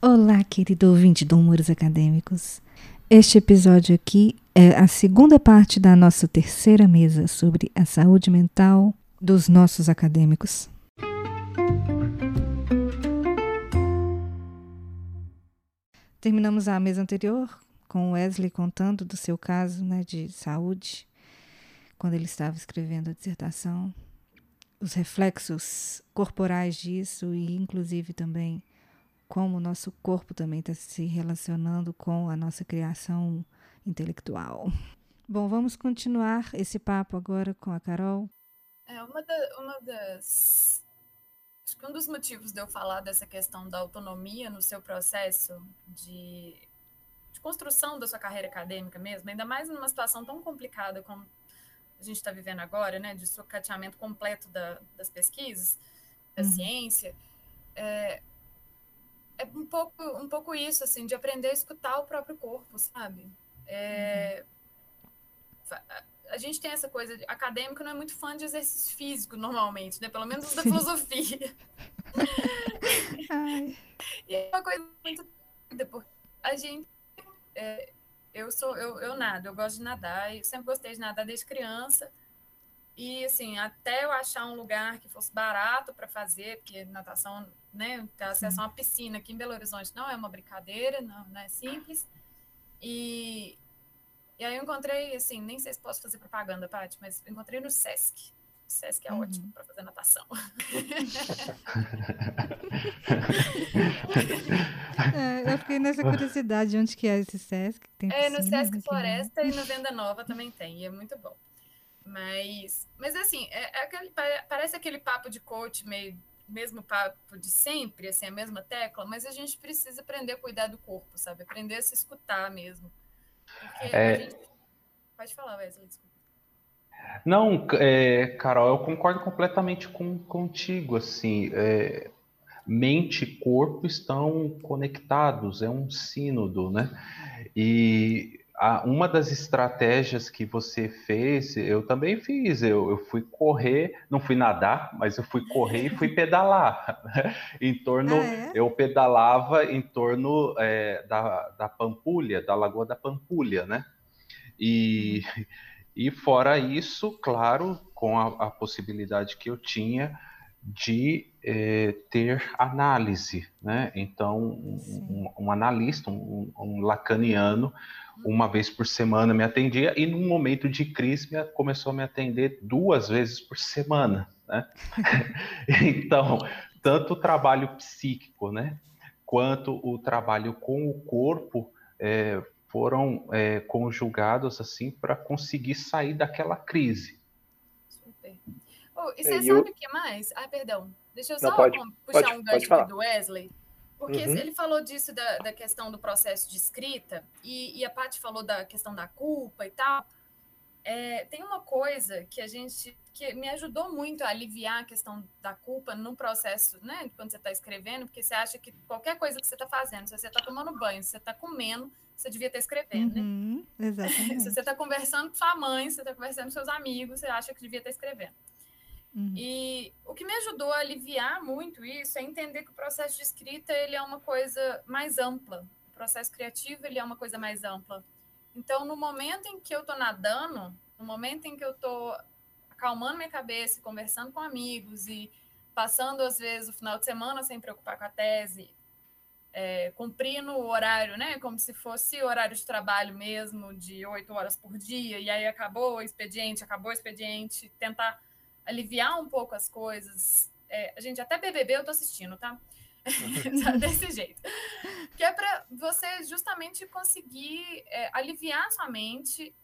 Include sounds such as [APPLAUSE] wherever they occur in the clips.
Olá, querido ouvinte do Humores Acadêmicos. Este episódio aqui é a segunda parte da nossa terceira mesa sobre a saúde mental dos nossos acadêmicos. Terminamos a mesa anterior com Wesley contando do seu caso né, de saúde, quando ele estava escrevendo a dissertação, os reflexos corporais disso e, inclusive, também como o nosso corpo também está se relacionando com a nossa criação intelectual. [LAUGHS] Bom, vamos continuar esse papo agora com a Carol. É uma, da, uma das. Acho que um dos motivos de eu falar dessa questão da autonomia no seu processo de, de construção da sua carreira acadêmica mesmo, ainda mais numa situação tão complicada como a gente está vivendo agora, né, de sucateamento completo da, das pesquisas, da uhum. ciência, é, é um pouco, um pouco isso, assim, de aprender a escutar o próprio corpo, sabe? É, uhum. a, gente tem essa coisa, de, acadêmico não é muito fã de exercício físico, normalmente, né? Pelo menos da filosofia. [LAUGHS] e é uma coisa muito porque a gente... É, eu sou, eu, eu nado, eu gosto de nadar, eu sempre gostei de nadar desde criança, e assim, até eu achar um lugar que fosse barato para fazer, porque natação, né, ter acesso a uma piscina aqui em Belo Horizonte não é uma brincadeira, não, não é simples. E, e aí eu encontrei, assim, nem sei se posso fazer propaganda, Paty, mas encontrei no Sesc. O Sesc é uhum. ótimo para fazer natação. [LAUGHS] é, eu fiquei nessa curiosidade, onde que é esse Sesc? Tem é, no Sesc Floresta e no Venda Nova também tem, e é muito bom. Mas, mas assim, é, é aquele, parece aquele papo de coach meio mesmo papo de sempre, assim, a mesma tecla, mas a gente precisa aprender a cuidar do corpo, sabe? Aprender a se escutar mesmo. Porque é... a gente... Pode falar, Wesley, desculpa. Não, é, Carol, eu concordo completamente com, contigo, assim, é, mente e corpo estão conectados, é um sínodo, né? E a, uma das estratégias que você fez, eu também fiz. Eu, eu fui correr, não fui nadar, mas eu fui correr e fui [LAUGHS] pedalar. em torno, ah, é? eu pedalava em torno é, da, da Pampulha, da Lagoa da Pampulha, né? E, uhum. e fora isso, claro, com a, a possibilidade que eu tinha de é, ter análise, né? Então, um, um, analista, um, um, lacaniano, uma vez por semana me atendia e num momento de crise me, começou a me atender duas vezes por semana, né? [LAUGHS] então, tanto o trabalho psíquico, né, quanto o trabalho com o corpo é, foram é, conjugados assim para conseguir sair daquela crise. Super. Oh, e você é, sabe o que mais? Ah, perdão. Deixa eu só Não, pode, puxar pode, um gancho do Wesley. Porque uhum. ele falou disso da, da, questão do processo de escrita, e, e a Paty falou da questão da culpa e tal. É, tem uma coisa que a gente que me ajudou muito a aliviar a questão da culpa no processo, né? Quando você está escrevendo, porque você acha que qualquer coisa que você está fazendo, se você está tomando banho, se você está comendo, você devia estar escrevendo, né? uhum, né? [LAUGHS] Exatamente. se você está conversando com sua mãe, se você está conversando com seus amigos, você acha que devia estar escrevendo. Uhum. E o que me ajudou a aliviar muito isso é entender que o processo de escrita ele é uma coisa mais ampla. O processo criativo ele é uma coisa mais ampla. Então, no momento em que eu estou nadando, no momento em que eu estou acalmando minha cabeça, conversando com amigos e passando, às vezes, o final de semana sem preocupar com a tese, é, cumprindo o horário, né? Como se fosse horário de trabalho mesmo, de oito horas por dia, e aí acabou o expediente, acabou o expediente, tentar aliviar um pouco as coisas. É, a gente até BBB eu tô assistindo, tá? [LAUGHS] [LAUGHS] Desse jeito. Que é para você justamente conseguir é, aliviar sua mente.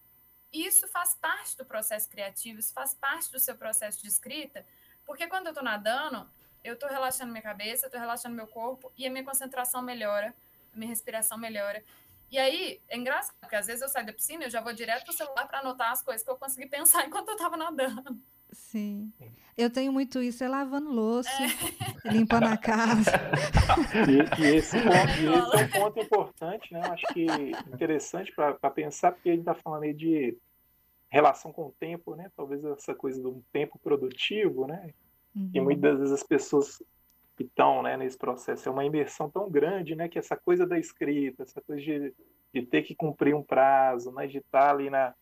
Isso faz parte do processo criativo, isso faz parte do seu processo de escrita, porque quando eu estou nadando, eu estou relaxando minha cabeça, estou relaxando meu corpo e a minha concentração melhora, a minha respiração melhora. E aí, é engraçado, porque às vezes eu saio da piscina e eu já vou direto pro celular para anotar as coisas que eu consegui [LAUGHS] pensar enquanto eu estava nadando. Sim. Eu tenho muito isso, é lavando louça, é. limpando a casa. [LAUGHS] E, e, esse ponto, e esse é um ponto importante, né? Eu acho que interessante para pensar, porque a gente está falando aí de relação com o tempo, né? Talvez essa coisa de um tempo produtivo, né? Uhum. E muitas vezes as pessoas que estão né, nesse processo. É uma imersão tão grande, né, que essa coisa da escrita, essa coisa de, de ter que cumprir um prazo, né, de estar ali na,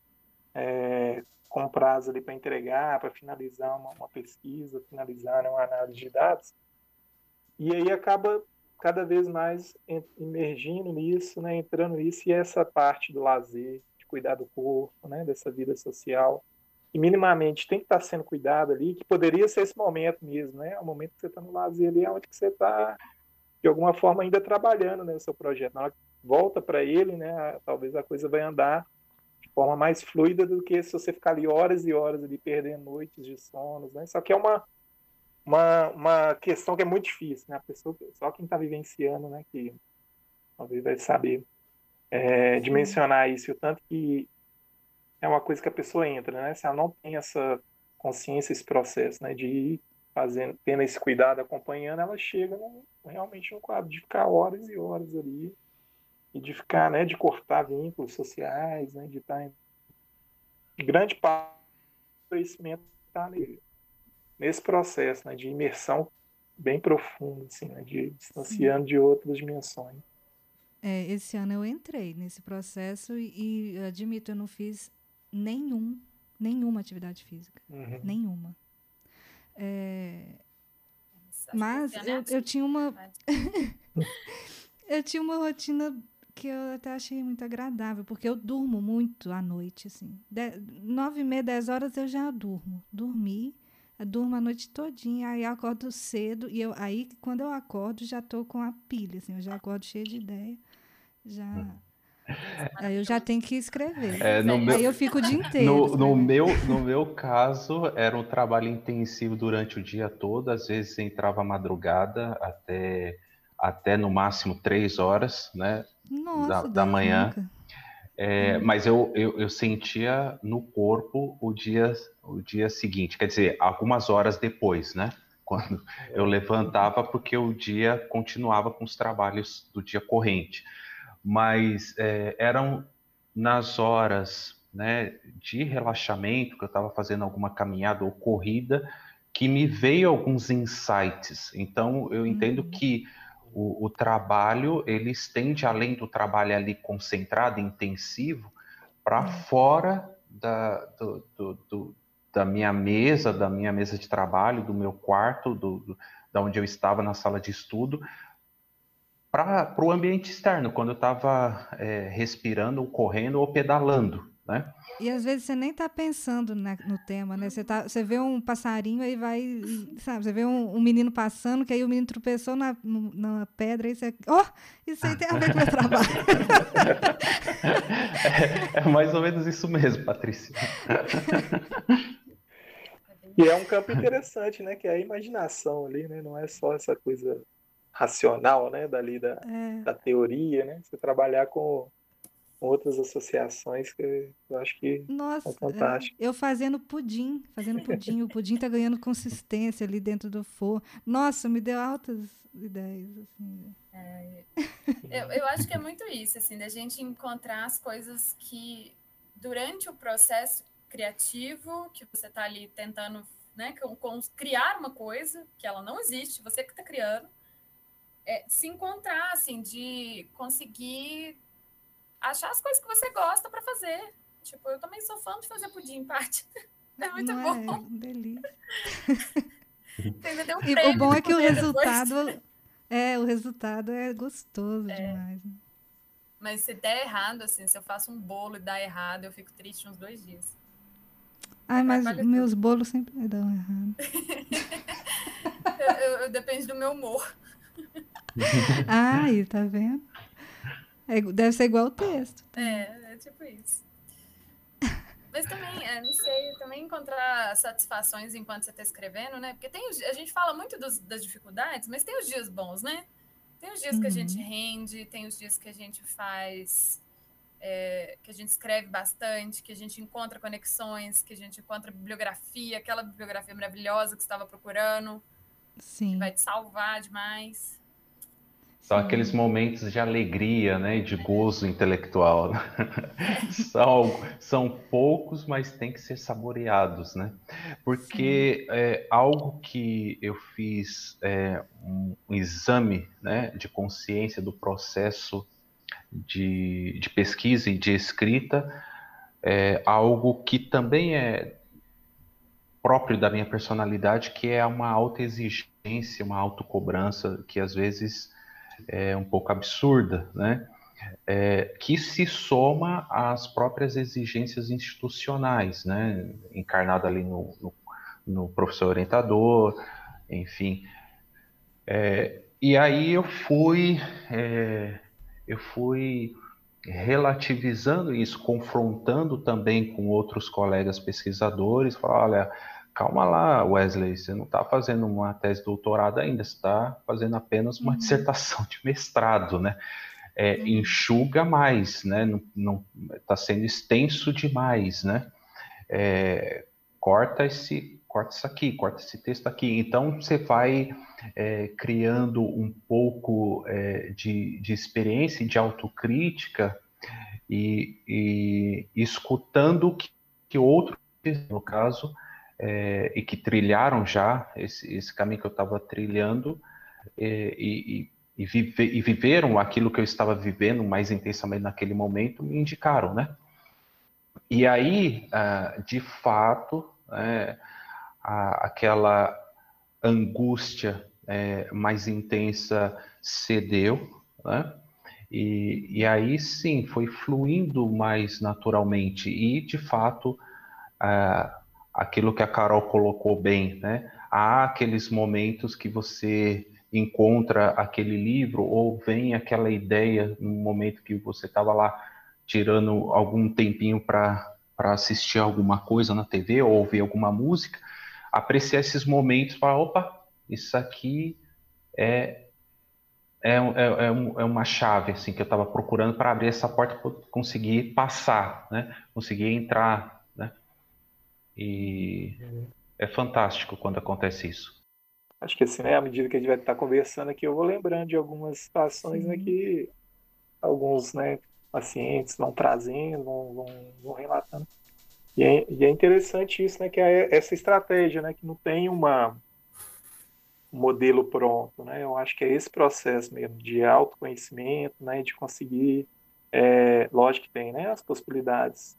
é, com prazo ali para entregar, para finalizar uma, uma, pesquisa, finalizar né, uma análise de dados, e aí acaba cada vez mais emergindo nisso, né, entrando nisso, e essa parte do lazer, de cuidar do corpo, né, dessa vida social, e minimamente tem que estar sendo cuidado ali, que poderia ser esse momento mesmo, né? O momento que você está no lazer ali, é onde que você está, de alguma forma, ainda trabalhando né, no seu projeto. Na hora que volta para ele, né? Talvez a coisa vai andar forma mais fluida do que se você ficar ali horas e horas ali perdendo noites de sonos, né? Só que é uma uma, uma questão que é muito difícil, né? A pessoa, só quem está vivenciando, né? Que talvez vai saber é, dimensionar isso, o tanto que é uma coisa que a pessoa entra, né? Se ela não tem essa consciência, esse processo, né, de ir fazendo, tendo esse cuidado, acompanhando, ela chega realmente no quadro de ficar horas e horas ali e de ficar, né, de cortar vínculos sociais, né, de estar em grande parte do conhecimento está nesse processo, né, de imersão bem profundo, assim, né, de distanciando Sim. de outras dimensões. É, esse ano eu entrei nesse processo e, e admito, eu não fiz nenhum, nenhuma atividade física. Uhum. Nenhuma. É, mas eu, eu tinha uma. [LAUGHS] eu tinha uma rotina que eu até achei muito agradável, porque eu durmo muito à noite, assim. De, nove e meia, dez horas eu já durmo. Dormi, durmo a noite todinha, aí acordo cedo, e eu, aí quando eu acordo já estou com a pilha, assim, eu já acordo cheia de ideia, já... [LAUGHS] Aí eu já tenho que escrever. É, no meu, Aí eu fico o dia [LAUGHS] inteiro. No, no, meu, no meu caso, era um trabalho intensivo durante o dia todo. Às vezes entrava madrugada até, até no máximo três horas né, Nossa, da, da manhã. É, hum. Mas eu, eu, eu, sentia no corpo o dia, o dia seguinte, quer dizer, algumas horas depois, né? [LAUGHS] Quando eu levantava, porque o dia continuava com os trabalhos do dia corrente mas é, eram nas horas né, de relaxamento, que eu estava fazendo alguma caminhada ou corrida, que me veio alguns insights. Então, eu entendo uhum. que o, o, trabalho, ele estende além do trabalho ali concentrado, intensivo, para uhum. fora da, do, do, do, da minha mesa, da minha mesa de trabalho, do meu quarto, do, do, da onde eu estava na sala de estudo, para o ambiente externo, quando eu estava é, respirando, ou correndo ou pedalando, né? E às vezes você nem está pensando né, no tema, né? Você, tá, você vê um passarinho aí vai, sabe? Você vê um, um menino passando, que aí o menino tropeçou na, na pedra e você, ó, oh, isso aí tem a ver com o meu trabalho. [LAUGHS] é, é mais ou menos isso mesmo, Patrícia. [LAUGHS] E é um campo interessante, né? Que é a imaginação ali, né? Não é só essa coisa racional, né, dali da, é. da teoria, né? Você trabalhar com outras associações que eu acho que Nossa, fantásticas. É, eu fazendo pudim, fazendo pudim, o pudim tá ganhando consistência ali dentro do forno. Nossa, me deu altas ideias, assim. É, eu, eu acho que é muito isso, assim, da gente encontrar as coisas que durante o processo criativo que você tá ali tentando, né, com, com, criar uma coisa que ela não existe, você que está criando, é, se encontrar, assim, de conseguir achar as coisas que você gosta para fazer. Tipo, eu também sou fã de fazer pudim, parte. [LAUGHS] É muito Não bom. É, delícia. Um e o bom é que o resultado depois. é o resultado é gostoso é. demais. Né? Mas se der errado, assim, se eu faço um bolo e dá errado, eu fico triste uns dois dias. Ai, mas meus tudo. bolos sempre dão errado. [LAUGHS] eu, eu, eu, depende do meu humor. [LAUGHS] Ai, tá vendo? É, deve ser igual o texto. É, é tipo isso. [LAUGHS] Mas também, é, não sei, também encontrar satisfações enquanto você está escrevendo, né? Porque tem, a gente fala muito dos, das dificuldades, mas tem os dias bons, né? Tem os dias uhum. que a gente uhum. rende, tem os dias que a gente faz, é, que a gente escreve bastante, que a gente encontra conexões, que a gente encontra bibliografia, aquela bibliografia maravilhosa que você estava procurando. Sim. Que vai te salvar demais. São aqueles momentos de alegria, né, de gozo intelectual. [LAUGHS] são, são poucos, mas tem que ser saboreados, né? Porque é, algo que eu fiz é, um, exame, né, de consciência do processo de, de pesquisa e de escrita, é algo que também é próprio da minha personalidade, que é uma autoexigência, uma autocobrança que às vezes é um pouco absurda, né? É, que se soma às próprias exigências institucionais, né? Encarnada ali no, no, no professor orientador, enfim. É, e aí eu fui, é, eu fui relativizando isso, confrontando também com outros colegas pesquisadores, falar, olha, calma lá, Wesley, você não está fazendo uma tese de doutorado ainda, você está fazendo apenas uma uhum. dissertação de mestrado, né? É, uhum. Enxuga mais, né? Não está sendo extenso demais, né? É, corta esse, corta isso aqui, corta esse texto aqui. Então você vai é, criando um pouco é, de, de experiência e de autocrítica e, e escutando o que, que outros, no caso, é, e que trilharam já esse, esse caminho que eu estava trilhando é, e, e, vive, e, viveram aquilo que eu estava vivendo mais intensamente naquele momento, me indicaram, né? E aí, ah, de fato, é, aquela angústia é, mais intensa cedeu, né? E, aí sim, foi fluindo mais naturalmente e, de fato, ah, aquilo que a Carol colocou bem, né? Há aqueles momentos que você encontra aquele livro ou vem aquela ideia no momento que você estava lá tirando algum tempinho para assistir alguma coisa na TV ou ouvir alguma música, apreciar esses momentos, falar, opa, isso aqui é é, é, é, é uma chave assim que eu estava procurando para abrir essa porta conseguir passar, né? Conseguir entrar e é fantástico quando acontece isso. Acho que assim, né, à medida que a gente vai estar conversando aqui, eu vou lembrando de algumas situações né, que alguns né, pacientes vão trazendo, vão, vão, vão relatando. E é, e é, interessante isso, né, que é essa estratégia, né, que não tem uma um modelo pronto, né? Eu acho que é esse processo mesmo de autoconhecimento, né, de conseguir, é, lógico que tem, né, as possibilidades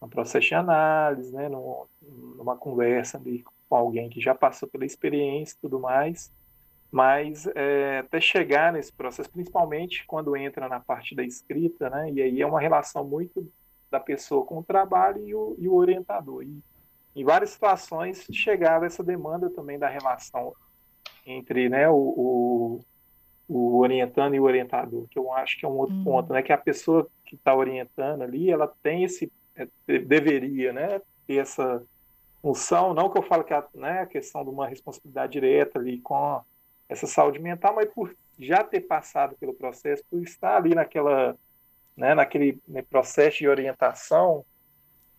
um processo de análise, né, numa conversa ali com alguém que já passou pela experiência e tudo mais, mas é, até chegar nesse processo, principalmente quando entra na parte da escrita, né, e aí é uma relação muito da pessoa com o trabalho e o, e o orientador. E em várias situações chegava essa demanda também da relação entre né, o, o, o orientando e o orientador, que eu acho que é um outro uhum. ponto, né, que a pessoa que está orientando ali, ela tem esse deveria né, ter essa função, não que eu falo que a, né, a questão de uma responsabilidade direta ali com essa saúde mental, mas por já ter passado pelo processo, por estar ali naquela, né, naquele né, processo de orientação,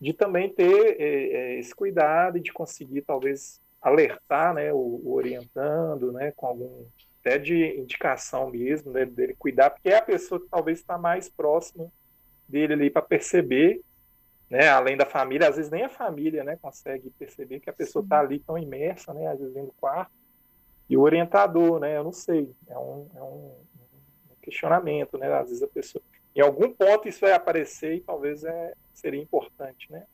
de também ter é, é, esse cuidado e de conseguir talvez alertar né, o, o, orientando, né, com algum até de indicação mesmo, né, dele cuidar, porque é a pessoa que talvez está mais próxima dele ali para perceber né, além da família, às vezes nem a família, né, consegue perceber que a pessoa está ali tão imersa, né, às vezes do quarto, e o orientador, né, eu não sei, é um, é um questionamento, né, às vezes a pessoa, em algum ponto isso vai aparecer e talvez é, seria importante, né,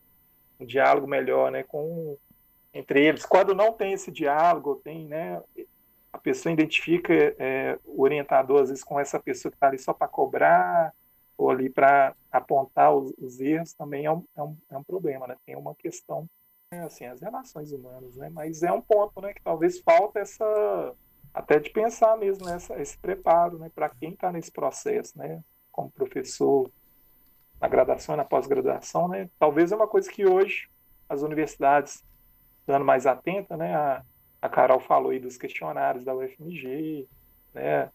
um diálogo melhor, né, com entre eles. Quando não tem esse diálogo, tem, né, a pessoa identifica é, o orientador às vezes com essa pessoa que está ali só para cobrar, ou ali para apontar os, os, erros também é um, é um, é um problema, né? Tem uma questão, né? assim, as relações humanas, né? Mas é um ponto, né? Que talvez falta essa, até de pensar mesmo nessa, esse preparo, né? Para quem está nesse processo, né? Como professor na graduação e na pós-graduação, né? Talvez é uma coisa que hoje as universidades dando mais atenta, né? A, a Carol falou aí dos questionários da UFMG, né?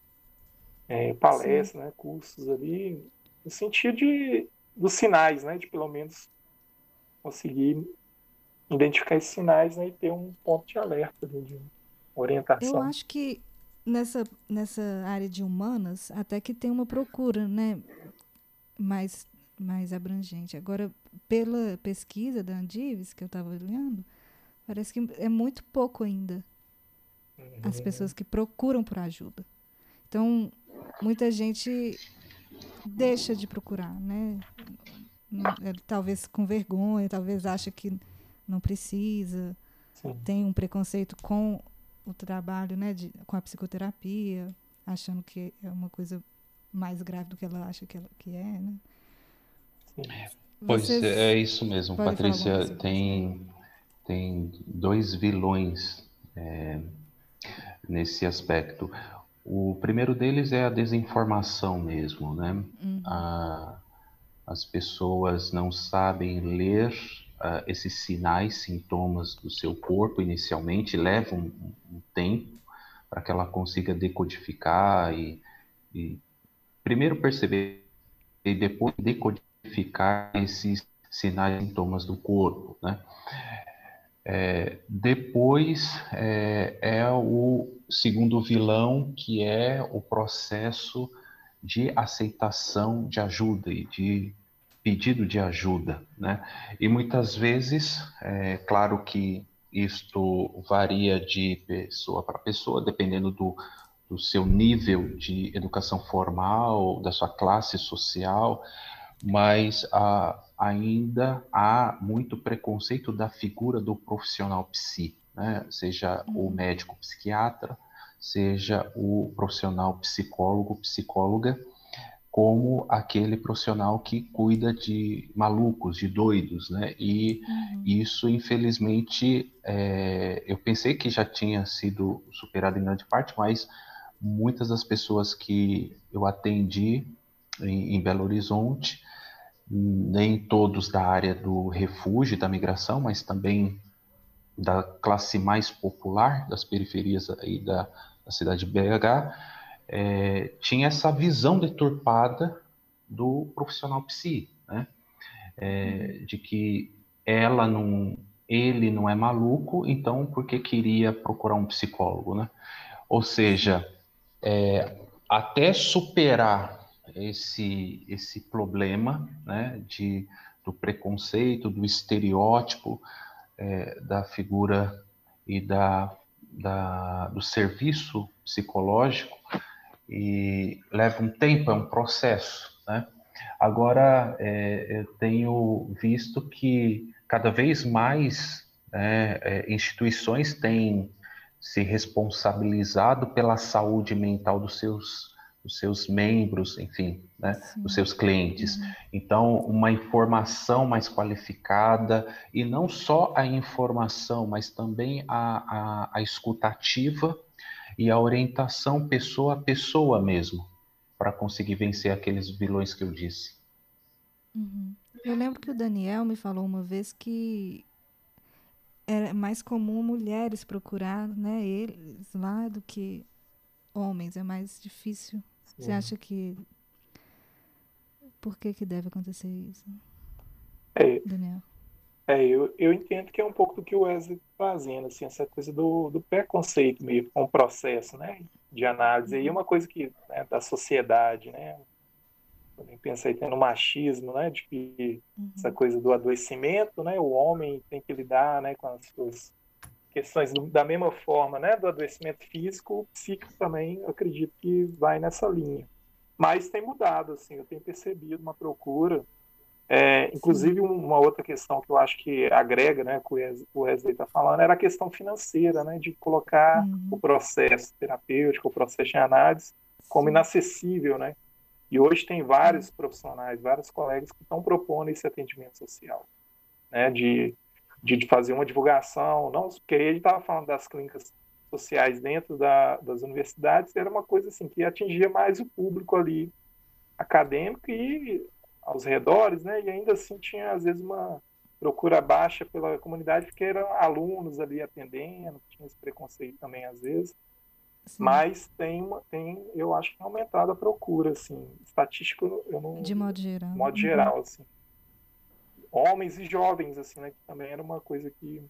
É, palestras, né? Cursos ali no sentido de, dos sinais, né? De pelo menos conseguir identificar esses sinais né, e ter um ponto de alerta de orientação. Eu acho que nessa, nessa área de humanas, até que tem uma procura, né? Mais, mais abrangente. Agora, pela pesquisa da Andives, que eu estava olhando, parece que é muito pouco ainda as uhum. pessoas que procuram por ajuda. Então, muita gente deixa de procurar, né? É, talvez com vergonha, talvez acha que não precisa, Sim. tem um preconceito com o trabalho, né, de, com a psicoterapia, achando que é uma coisa mais grave do que ela acha que, ela, que é, né? Pois Vocês é, é isso mesmo, Patrícia. Tem, tem dois vilões é, nesse aspecto. O primeiro deles é a desinformação mesmo, né? Uhum. A, as pessoas não sabem ler uh, esses sinais, sintomas do seu corpo inicialmente, levam um, um tempo para que ela consiga decodificar e, e primeiro perceber e depois decodificar esses sinais e sintomas do corpo, né? É, depois é, é, o segundo vilão, que é o processo de aceitação de ajuda e de pedido de ajuda, né? E muitas vezes, é claro que isto varia de pessoa para pessoa, dependendo do, do seu nível de educação formal, da sua classe social, mas ah, ainda há muito preconceito da figura do profissional psi, né? seja o uhum. médico psiquiatra, seja o profissional psicólogo, psicóloga, como aquele profissional que cuida de malucos, de doidos, né? E uhum. isso, infelizmente, é, eu pensei que já tinha sido superado em grande parte, mas muitas das pessoas que eu atendi em, em Belo Horizonte, nem todos da área do refúgio, da migração, mas também da classe mais popular das periferias aí da, da cidade de BH, é, tinha essa visão deturpada do profissional psi, né? É, de que ela não, ele não é maluco, então por que queria procurar um psicólogo, né? Ou seja, é, até superar esse esse problema, né, de do preconceito, do estereótipo é, da figura e da, da do serviço psicológico, e leva um tempo, é um processo, né? Agora, é, eu tenho visto que cada vez mais né, é, instituições têm se responsabilizado pela saúde mental dos seus, dos seus membros, enfim, né, dos seus clientes. Uhum. Então, uma informação mais qualificada, e não só a informação, mas também a, a, a escutativa e a orientação pessoa a pessoa mesmo, para conseguir vencer aqueles vilões que eu disse. Uhum. Eu lembro que o Daniel me falou uma vez que é mais comum mulheres procurar né, eles lá do que homens, é mais difícil. Você acha que. Por que, que deve acontecer isso? É, Daniel. É, eu, eu entendo que é um pouco do que o Wesley está fazendo, assim, essa coisa do, do preconceito meio com o processo, né, de análise. E uma coisa que, né, da sociedade, né, também pensei no machismo, né, de que uhum. essa coisa do adoecimento, né, o homem tem que lidar, né, com as suas questões do, da mesma forma, né, do adoecimento físico, o psíquico também, acredito que vai nessa linha. Mas tem mudado, assim, eu tenho percebido uma procura é, inclusive, uma outra questão que eu acho que agrega, né, que o Wesley está falando, era a questão financeira, né, de colocar uhum. o processo terapêutico, o processo de análise, como inacessível, né? E hoje tem vários profissionais, vários colegas que estão propondo esse atendimento social, né, de, de fazer uma divulgação, não, porque ele estava falando das clínicas sociais dentro da, das universidades, era uma coisa assim que atingia mais o público ali acadêmico e aos redores, né? E ainda assim tinha às vezes uma procura baixa pela comunidade, porque eram alunos ali atendendo, tinha esse preconceito também às vezes. Sim. Mas tem, uma, tem, eu acho que aumentado a procura, assim, estatístico, eu não... De modo geral. De modo uhum. geral, assim. Homens e jovens, assim, né, que também era uma coisa que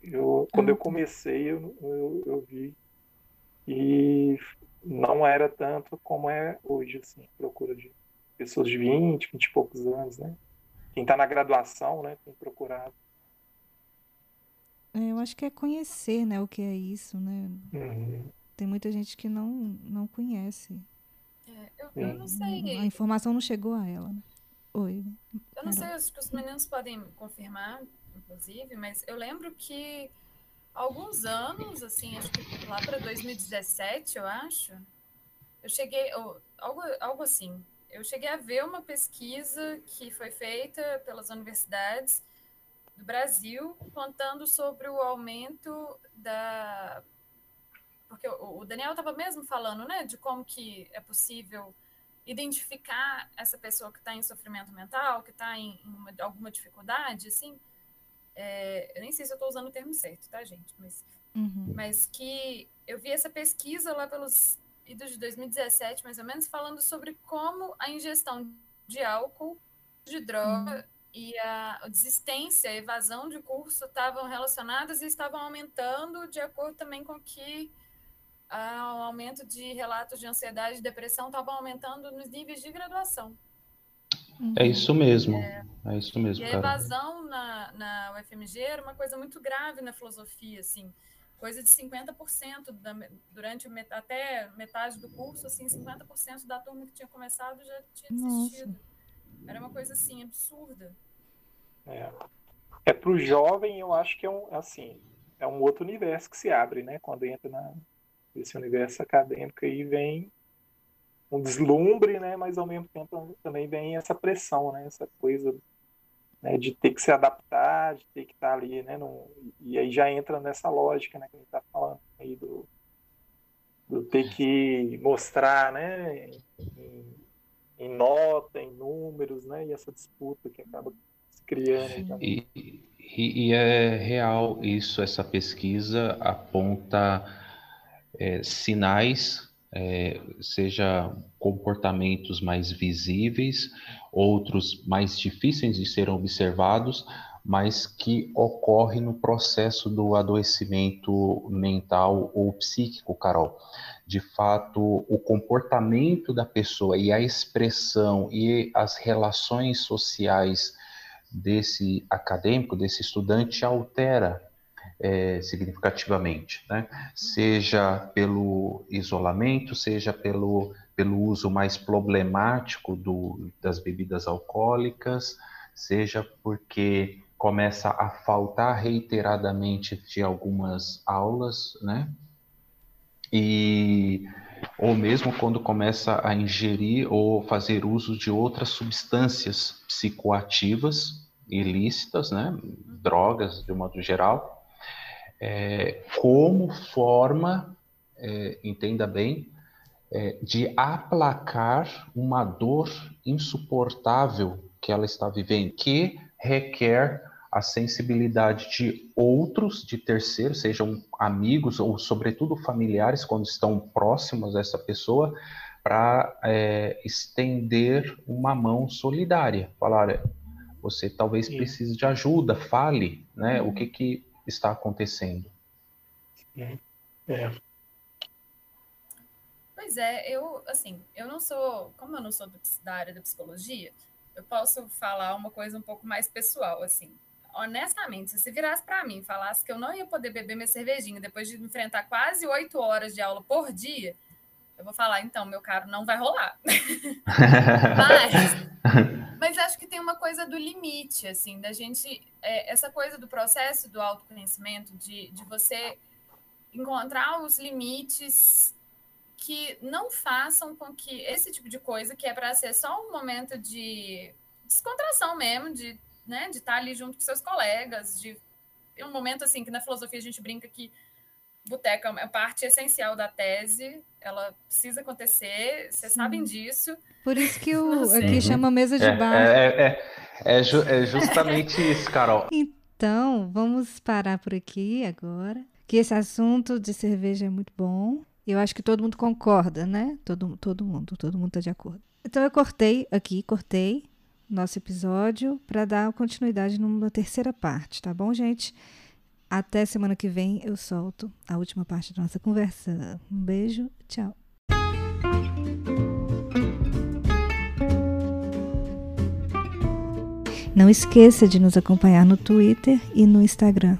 eu, quando eu comecei, eu, eu, eu vi E não era tanto como é hoje, assim, procura de pessoas de 20, 20 e poucos anos, né? Quem está na graduação, né, tem procurado. É, eu acho que é conhecer, né, o que é isso, né? Uhum. Tem muita gente que não, não conhece. É, eu, eu, não sei. A informação não chegou a ela. Né? Oi. Eu não sei, acho que os meninos podem confirmar, inclusive, mas eu lembro que alguns anos, assim, acho que lá para 2017, eu acho, eu cheguei, ou, algo, algo assim, eu cheguei a ver uma pesquisa que foi feita pelas universidades do Brasil, contando sobre o aumento da. Porque o Daniel estava mesmo falando, né, de como que é possível identificar essa pessoa que está em sofrimento mental, que está em, uma, alguma dificuldade, assim. É, eu nem sei se eu estou usando o termo certo, tá, gente? Mas, uhum. mas que eu vi essa pesquisa lá pelos idos de 2017, mais ou menos, falando sobre como a ingestão de álcool, de droga uhum. e a desistência, a evasão de curso estavam relacionadas e estavam aumentando de acordo também com que ah, o aumento de relatos de ansiedade e depressão estavam aumentando nos níveis de graduação. É isso mesmo. É, é isso mesmo. E a evasão na, na UFMG era uma coisa muito grave na filosofia, assim, coisa de 50% da, durante até metade do curso, assim, 50% da turma que tinha começado já tinha desistido. Nossa. Era uma coisa assim absurda. É. É para o jovem, eu acho que é um assim, é um outro universo que se abre, né? Quando entra na, nesse universo acadêmico aí vem um deslumbre, né? Mas ao mesmo tempo também vem essa pressão, né? Essa coisa né, de ter que se adaptar, de ter que estar ali, né? No, e aí já entra nessa lógica, né? Que a gente está falando aí do, do ter que mostrar, né? Em, em, nota, em números, né? E essa disputa que acaba se criando. E, e, e, é real isso, essa pesquisa aponta é, sinais é, seja comportamentos mais visíveis, outros mais difíceis de serem observados, mas que ocorre no processo do adoecimento mental ou psíquico, Carol. De fato, o comportamento da pessoa e a expressão e as relações sociais desse acadêmico, desse estudante, altera é, significativamente, né? seja pelo isolamento, seja pelo, pelo uso mais problemático do, das bebidas alcoólicas, seja porque começa a faltar reiteradamente de algumas aulas, né? E ou mesmo quando começa a ingerir ou fazer uso de outras substâncias psicoativas ilícitas, né? Drogas de um modo geral, é, como forma, é, entenda bem, é, de aplacar uma dor insuportável que ela está vivendo, que requer a sensibilidade de outros, de terceiros, sejam amigos ou, sobretudo, familiares, quando estão próximos dessa pessoa, para é, estender uma mão solidária. Falar, você talvez precise de ajuda, fale, né? O que que está acontecendo. É. é. Pois é, eu, assim, eu não sou, como eu não sou da área da psicologia, eu posso falar uma coisa um pouco mais pessoal, assim. Honestamente, se você virasse para mim e falasse que eu não ia poder beber minha cervejinha depois de enfrentar quase oito horas de aula por dia, eu vou falar, então, meu caro, não vai rolar. [LAUGHS] [LAUGHS] Mas mas acho que tem uma coisa do limite, assim, da gente. É, essa coisa do processo do autoconhecimento, de, de você encontrar os limites que não façam com que esse tipo de coisa, que é para ser só um momento de descontração mesmo, de né, de estar ali junto com seus colegas, de um momento assim que na filosofia a gente brinca que boteca é parte essencial da tese, ela precisa acontecer, vocês Sim. sabem disso. Por isso que o aqui chama mesa de é, bar. É, é, é, ju é justamente [LAUGHS] isso, Carol. Então, vamos parar por aqui agora. Que esse assunto de cerveja é muito bom. Eu acho que todo mundo concorda, né? Todo, todo mundo, todo mundo está de acordo. Então eu cortei aqui, cortei nosso episódio para dar continuidade numa terceira parte, tá bom, gente? Até semana que vem eu solto a última parte da nossa conversa. Um beijo, tchau. Não esqueça de nos acompanhar no Twitter e no Instagram.